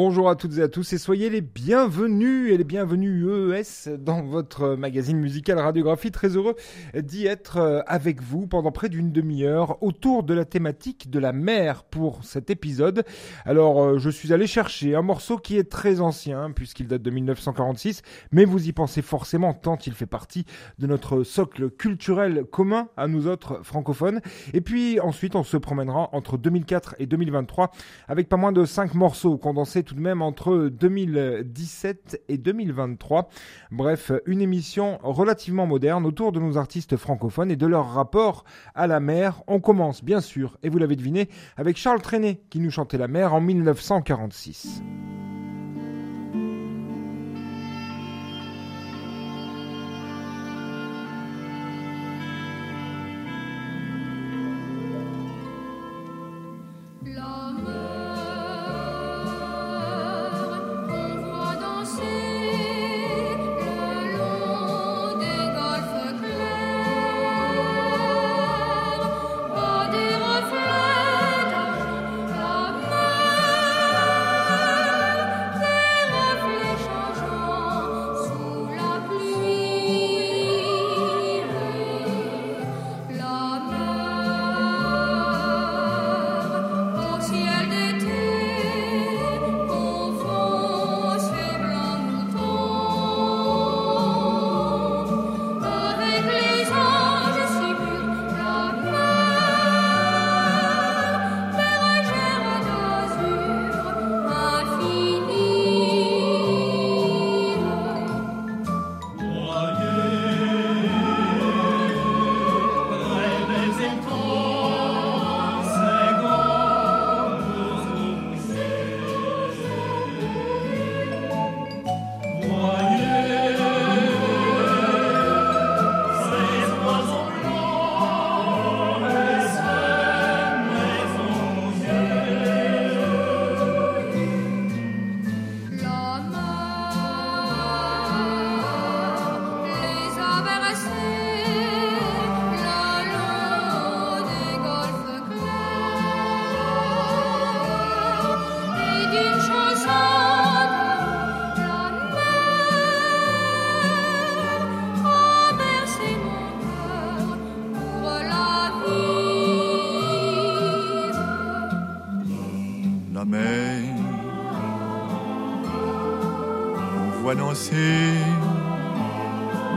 Bonjour à toutes et à tous et soyez les bienvenus et les bienvenus EES dans votre magazine musical Radiographie. Très heureux d'y être euh, avec vous pendant près d'une demi-heure autour de la thématique de la mer pour cet épisode. Alors euh, je suis allé chercher un morceau qui est très ancien puisqu'il date de 1946 mais vous y pensez forcément tant il fait partie de notre socle culturel commun à nous autres francophones. Et puis ensuite on se promènera entre 2004 et 2023 avec pas moins de 5 morceaux condensés tout de même entre 2017 et 2023. Bref, une émission relativement moderne autour de nos artistes francophones et de leur rapport à la mer. On commence bien sûr, et vous l'avez deviné, avec Charles Trenet qui nous chantait la mer en 1946.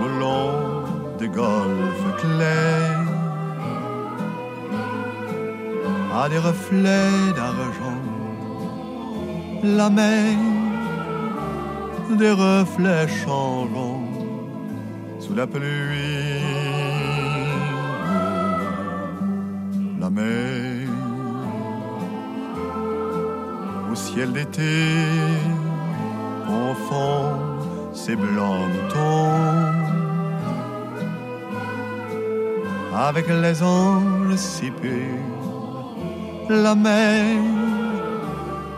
Le long des golfes clairs à des reflets d'argent. La mer, des reflets changeants sous la pluie. La mer, au ciel d'été, enfant ces blancs. Avec les anges si purs, la mer,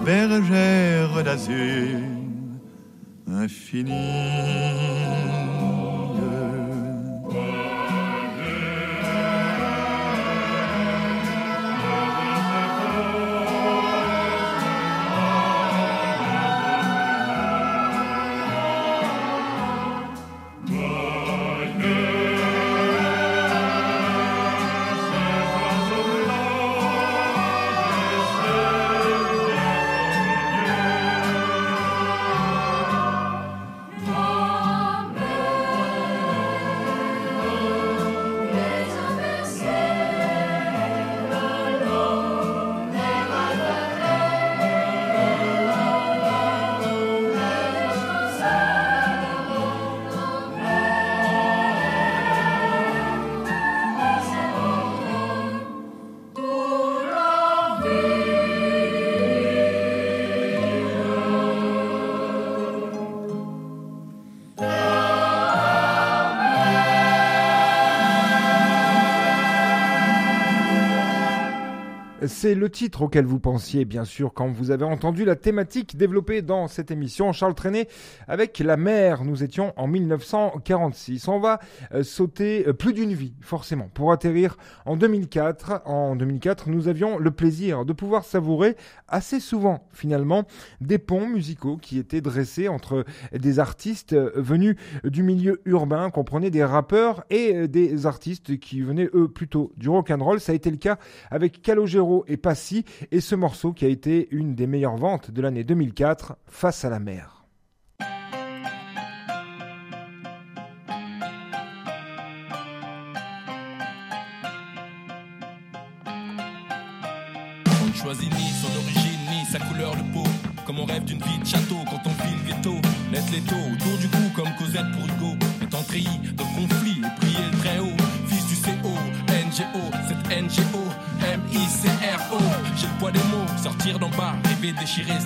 bergère d'azur, infinie. C'est le titre auquel vous pensiez, bien sûr, quand vous avez entendu la thématique développée dans cette émission. Charles Trenet avec la mer. Nous étions en 1946. On va euh, sauter euh, plus d'une vie, forcément, pour atterrir en 2004. En 2004, nous avions le plaisir de pouvoir savourer assez souvent, finalement, des ponts musicaux qui étaient dressés entre des artistes euh, venus du milieu urbain, comprenez des rappeurs et des artistes qui venaient, eux, plutôt du rock'n'roll. Ça a été le cas avec Calogero et Passy et ce morceau qui a été une des meilleures ventes de l'année 2004, Face à la mer.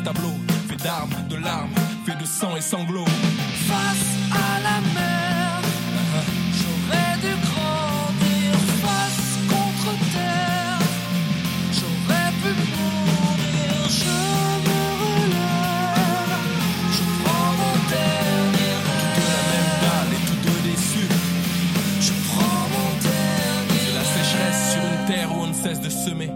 Tableau. Fait d'armes, de larmes, fait de sang et sanglots. Face à la mer, j'aurais dû grandir face contre terre. J'aurais pu mourir, je me relève. Je prends mon dernier De la même rêve. dalle et tous deux déçus. Je prends mon dernier C'est la sécheresse sur une terre où on ne cesse de semer.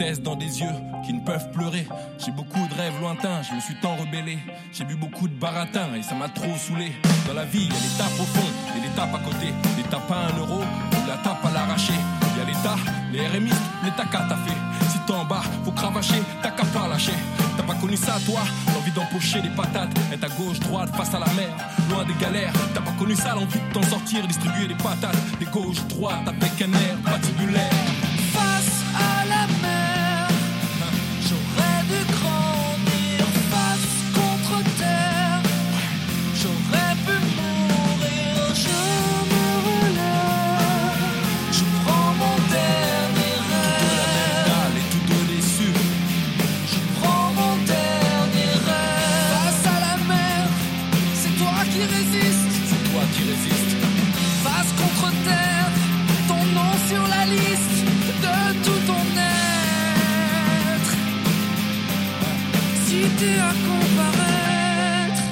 Dans des yeux qui ne peuvent pleurer. J'ai beaucoup de rêves lointains, je me suis tant rebellé. J'ai bu beaucoup de baratin et ça m'a trop saoulé. Dans la vie, il y a l'étape au fond et l'étape à côté. L'étape à un euro ou la tape à l'arraché. Il y a l'État, les RMI, l'État qu'à t'as fait. Si t'es en bas, faut cravacher, t'as qu'à pas lâcher. T'as pas connu ça, toi L'envie d'empocher des patates, être à gauche, droite, face à la mer, loin des galères. T'as pas connu ça, l'envie de t'en sortir, distribuer des patates, des gauches, droites, avec un air patibulaire. Qui résistes. C'est toi qui résistes. Face contre terre, ton nom sur la liste de tout ton être. Si t'es à comparaître.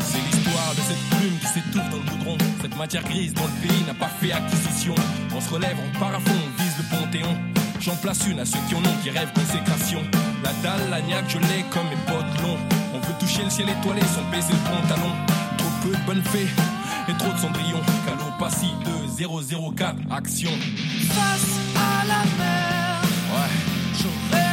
C'est l'histoire de cette plume qui s'étouffe dans le goudron. Cette matière grise dont le pays n'a pas fait acquisition. On se relève, on part à fond, le panthéon. J'en place une à ceux qui en ont, qui rêvent consécration. La dalle, la niaque, je l'ai comme mes potes longs. On veut toucher le ciel étoilé sans baisser le pantalon. Trop peu de bonnes fées et trop de cendrillon. Calopassie 2 004, action. Face à la mer, Ouais. j'aurais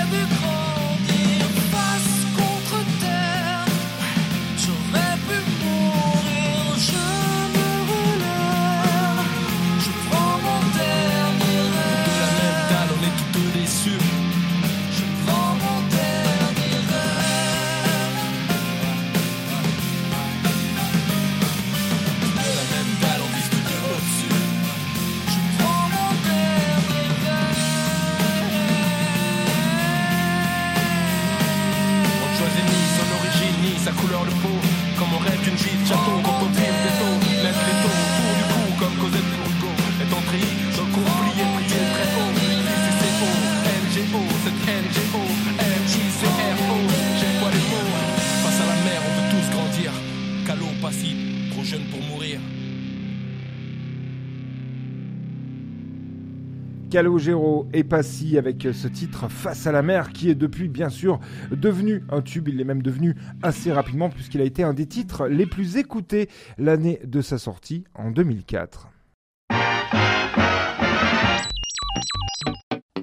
Calogero et Passy avec ce titre Face à la mer qui est depuis bien sûr devenu un tube, il est même devenu assez rapidement puisqu'il a été un des titres les plus écoutés l'année de sa sortie en 2004.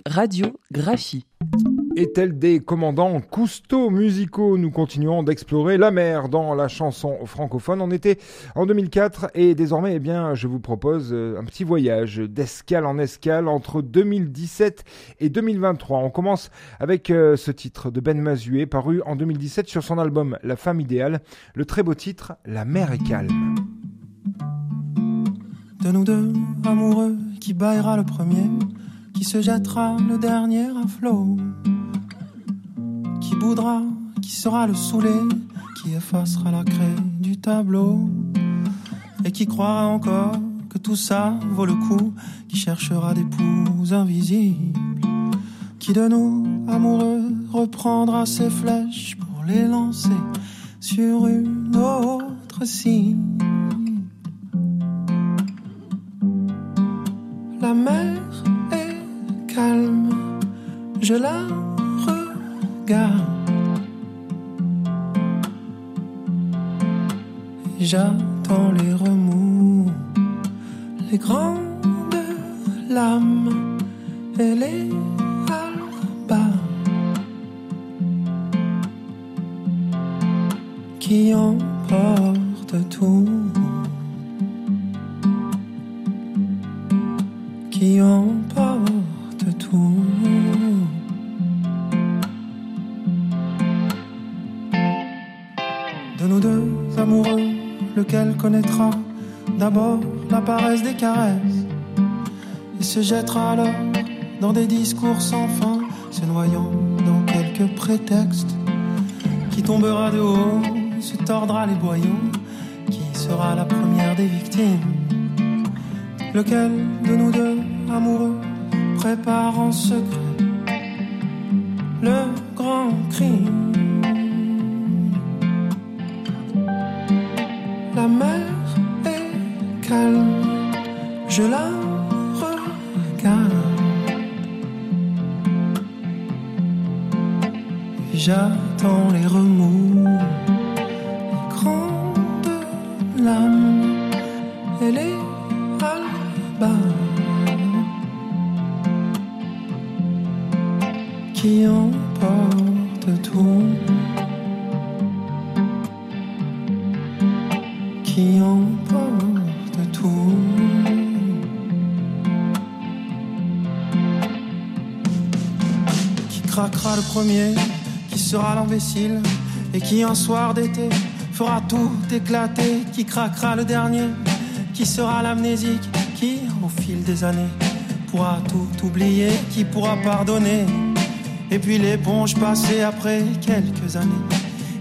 Radiographie. Et tel des commandants cousteaux musicaux, nous continuons d'explorer la mer dans la chanson francophone. On était en 2004 et désormais, eh bien, je vous propose euh, un petit voyage d'escale en escale entre 2017 et 2023. On commence avec euh, ce titre de Ben Mazué paru en 2017 sur son album La femme idéale. Le très beau titre La mer est calme. de nous deux, amoureux, qui baillera le premier, qui se jettera le dernier à flot, qui boudra, qui sera le saoulé, qui effacera la craie du tableau et qui croira encore que tout ça vaut le coup, qui cherchera des poux invisibles, qui de nous, amoureux, reprendra ses flèches pour les lancer sur une autre cible. La mer est calme, je la J'attends les remous, les grandes lames et les d'abord la paresse des caresses. Et se jettera alors dans des discours sans fin, se noyant dans quelques prétextes. Qui tombera de haut, se tordra les boyaux, qui sera la première des victimes? Lequel de nous deux amoureux prépare en secret le grand crime? Je la regarde. J'attends les remous, qui sera l'imbécile, et qui un soir d'été fera tout éclater, qui craquera le dernier, qui sera l'amnésique, qui au fil des années pourra tout oublier, qui pourra pardonner, et puis l'éponge passée après quelques années,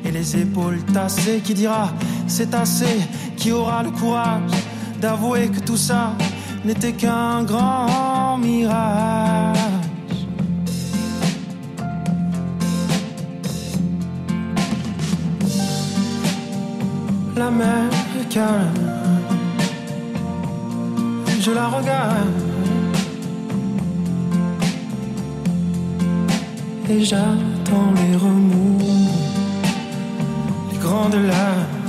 et les épaules tassées, qui dira c'est assez, qui aura le courage d'avouer que tout ça n'était qu'un grand mirage. Calme, je la regarde. Et j'attends les remous, les grandes larmes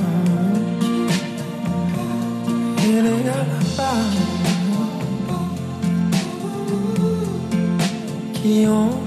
et les qui emportent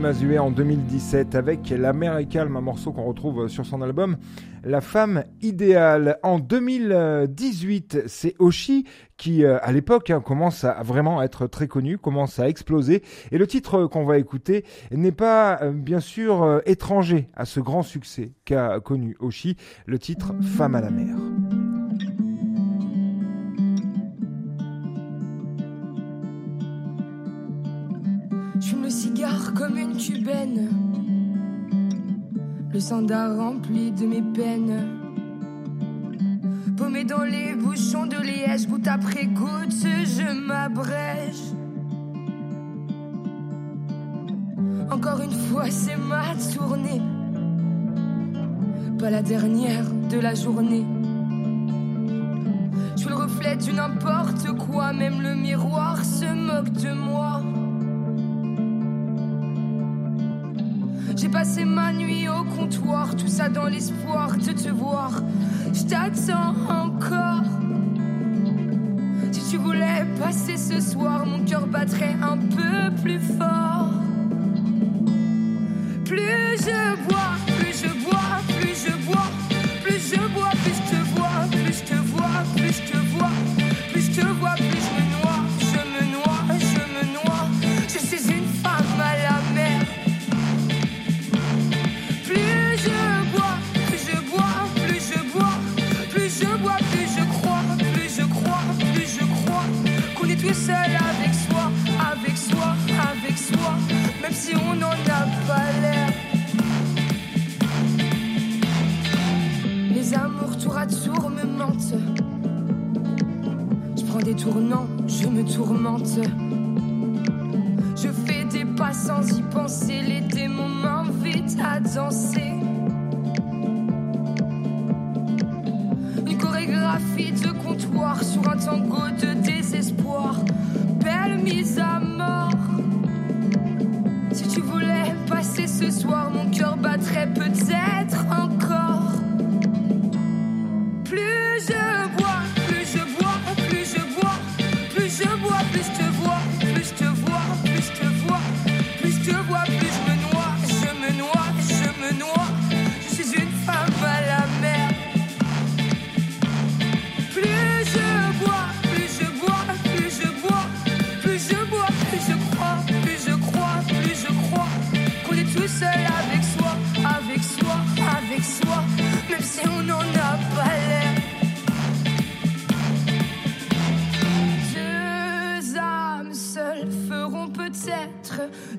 Mazué en 2017 avec La mer est calme, un morceau qu'on retrouve sur son album La femme idéale. En 2018, c'est Oshi qui, euh, à l'époque, hein, commence à vraiment être très connu, commence à exploser. Et le titre qu'on va écouter n'est pas, euh, bien sûr, euh, étranger à ce grand succès qu'a connu Oshi, le titre Femme à la mer. Le sandar rempli de mes peines. Paumé dans les bouchons de liège, goutte après goutte, je m'abrège. Encore une fois, c'est ma tournée. Pas la dernière de la journée. Je suis le reflet du n'importe quoi, même le miroir se moque de moi. Passé ma nuit au comptoir, tout ça dans l'espoir de te voir. Je t'attends encore. Si tu voulais passer ce soir, mon cœur battrait un peu plus fort. Plus je bois, je me tourmente. Je fais des pas sans y penser, les démons m'invitent à danser. Une chorégraphie de comptoir sur un tango de désespoir. Belle mise à mort. Si tu voulais passer ce soir, mon cœur battrait peut-être encore.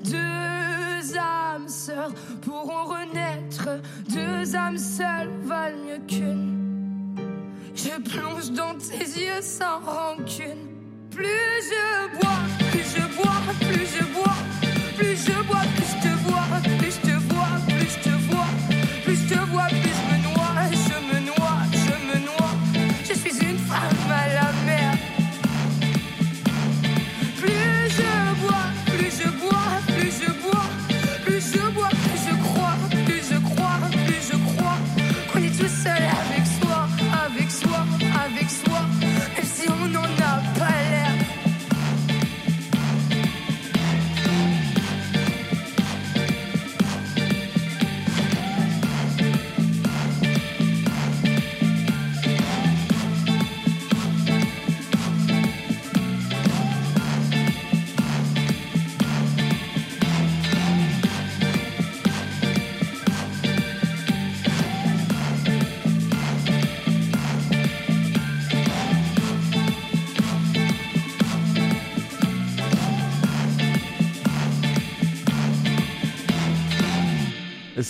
Deux âmes sœurs pourront renaître. Deux âmes seules valent mieux qu'une. Je plonge dans tes yeux sans rancune. Plus je bois, plus je bois, plus je bois, plus je bois, plus je te vois,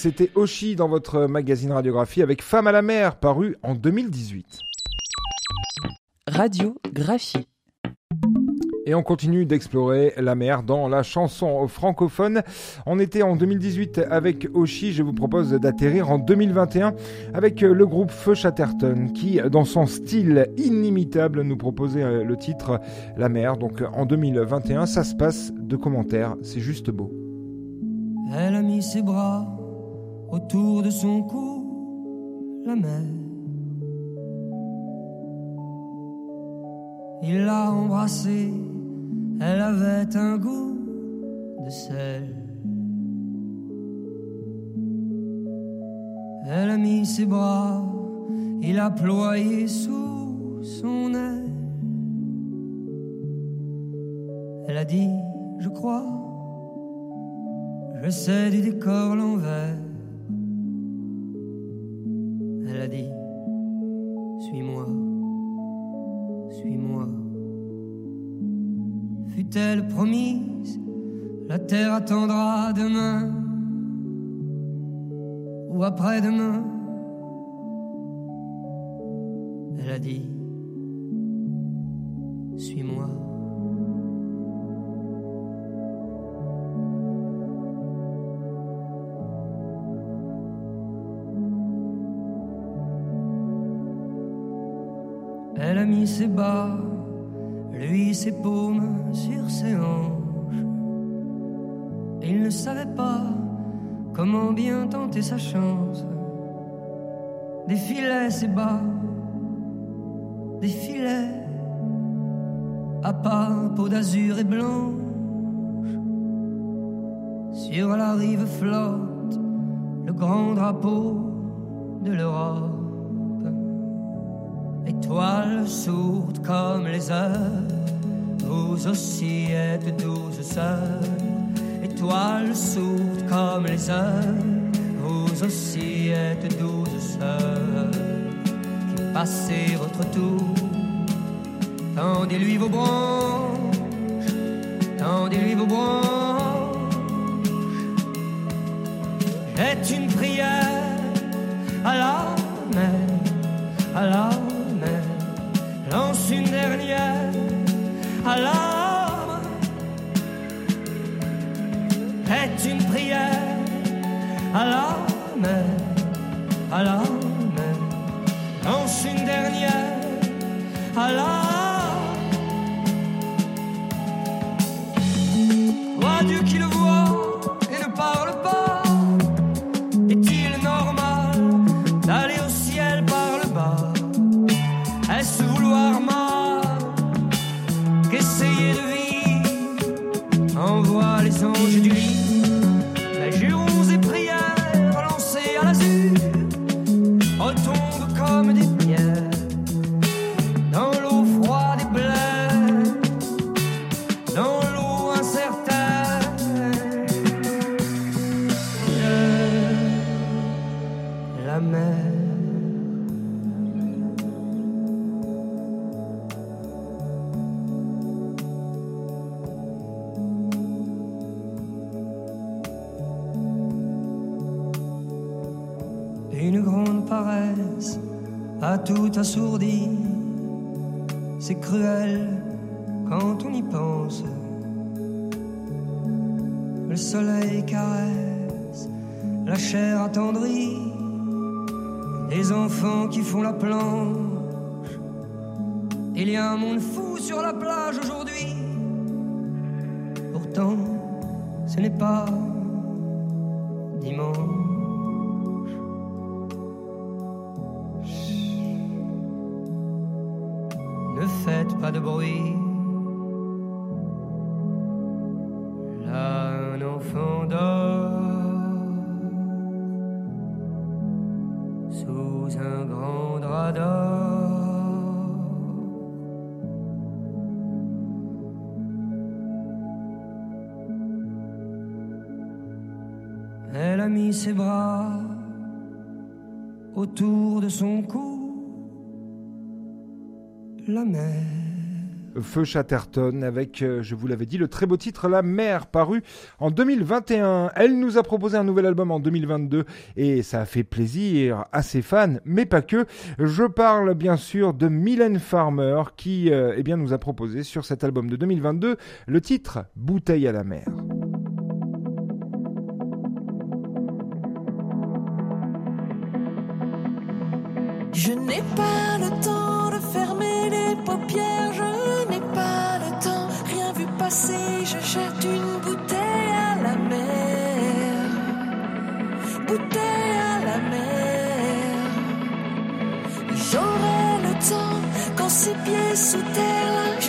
C'était Oshi dans votre magazine radiographie avec Femme à la mer, paru en 2018. Radiographie. Et on continue d'explorer la mer dans la chanson francophone. On était en 2018 avec Oshi, je vous propose d'atterrir en 2021 avec le groupe Feu Chatterton qui, dans son style inimitable, nous proposait euh, le titre La mer. Donc en 2021, ça se passe de commentaires, c'est juste beau. Elle a mis ses bras autour de son cou, la mer. Il l'a embrassée, elle avait un goût de sel. Elle a mis ses bras, il a ployé sous son aile. Elle a dit, je crois, je sais du décor l'envers. Fut-elle promise, la terre attendra demain ou après-demain? Elle a dit, suis-moi. Elle a mis ses bas, lui ses paumes sur ses hanches. Il ne savait pas comment bien tenter sa chance. Défilait ses bas, défilait à pas peau d'azur et blanche. Sur la rive flotte le grand drapeau de l'Europe. Étoiles sourdes comme les heures, vous aussi êtes douze sœurs. Étoiles sourdes comme les heures, vous aussi êtes douze sœurs. Passez votre tour, tendez-lui vos branches, tendez-lui vos branches. Jette une prière à la mer, à la. Une dernière à l'âme. Est une prière à la mer, à la mer. Lance une dernière à l'âme. C'est cruel quand on y pense. Le soleil caresse la chair attendrie. Les enfants qui font la planche. Il y a un monde fou sur la plage aujourd'hui. Pourtant, ce n'est pas bruit. Là, un enfant dort sous un grand drap d'or. Elle a mis ses bras autour de son cou. La mer. Feu Chatterton avec, euh, je vous l'avais dit, le très beau titre La mer, paru en 2021. Elle nous a proposé un nouvel album en 2022 et ça a fait plaisir à ses fans, mais pas que. Je parle bien sûr de Mylène Farmer qui euh, eh bien, nous a proposé sur cet album de 2022 le titre Bouteille à la mer. Ses pieds sous terre,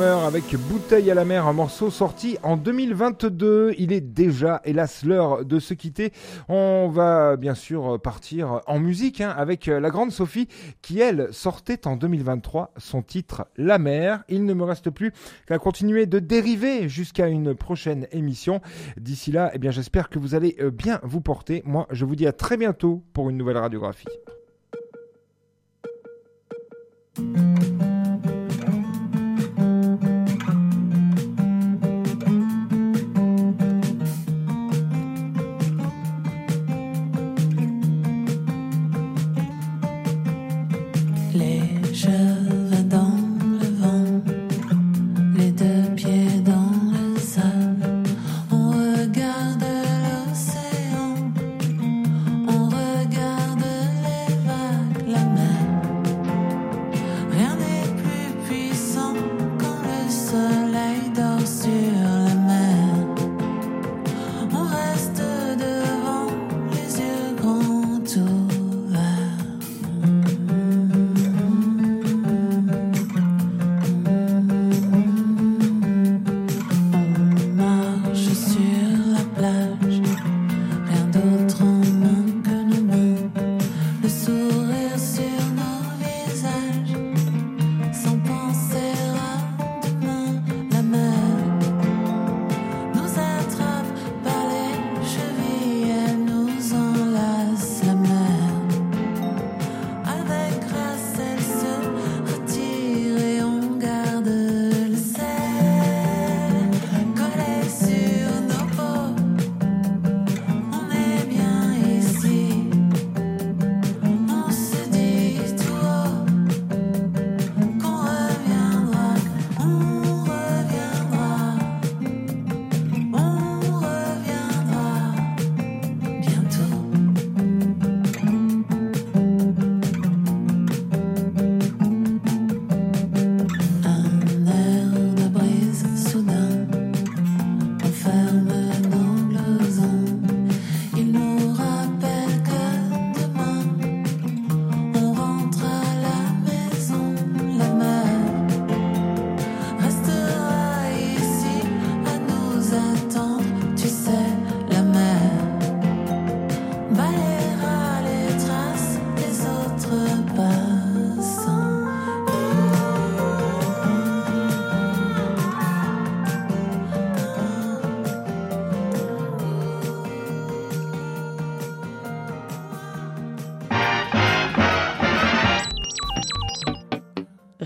Avec Bouteille à la mer, un morceau sorti en 2022. Il est déjà, hélas, l'heure de se quitter. On va bien sûr partir en musique hein, avec la grande Sophie qui, elle, sortait en 2023 son titre La mer. Il ne me reste plus qu'à continuer de dériver jusqu'à une prochaine émission. D'ici là, eh bien, j'espère que vous allez euh, bien vous porter. Moi, je vous dis à très bientôt pour une nouvelle radiographie.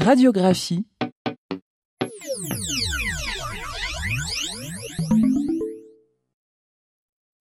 Radiographie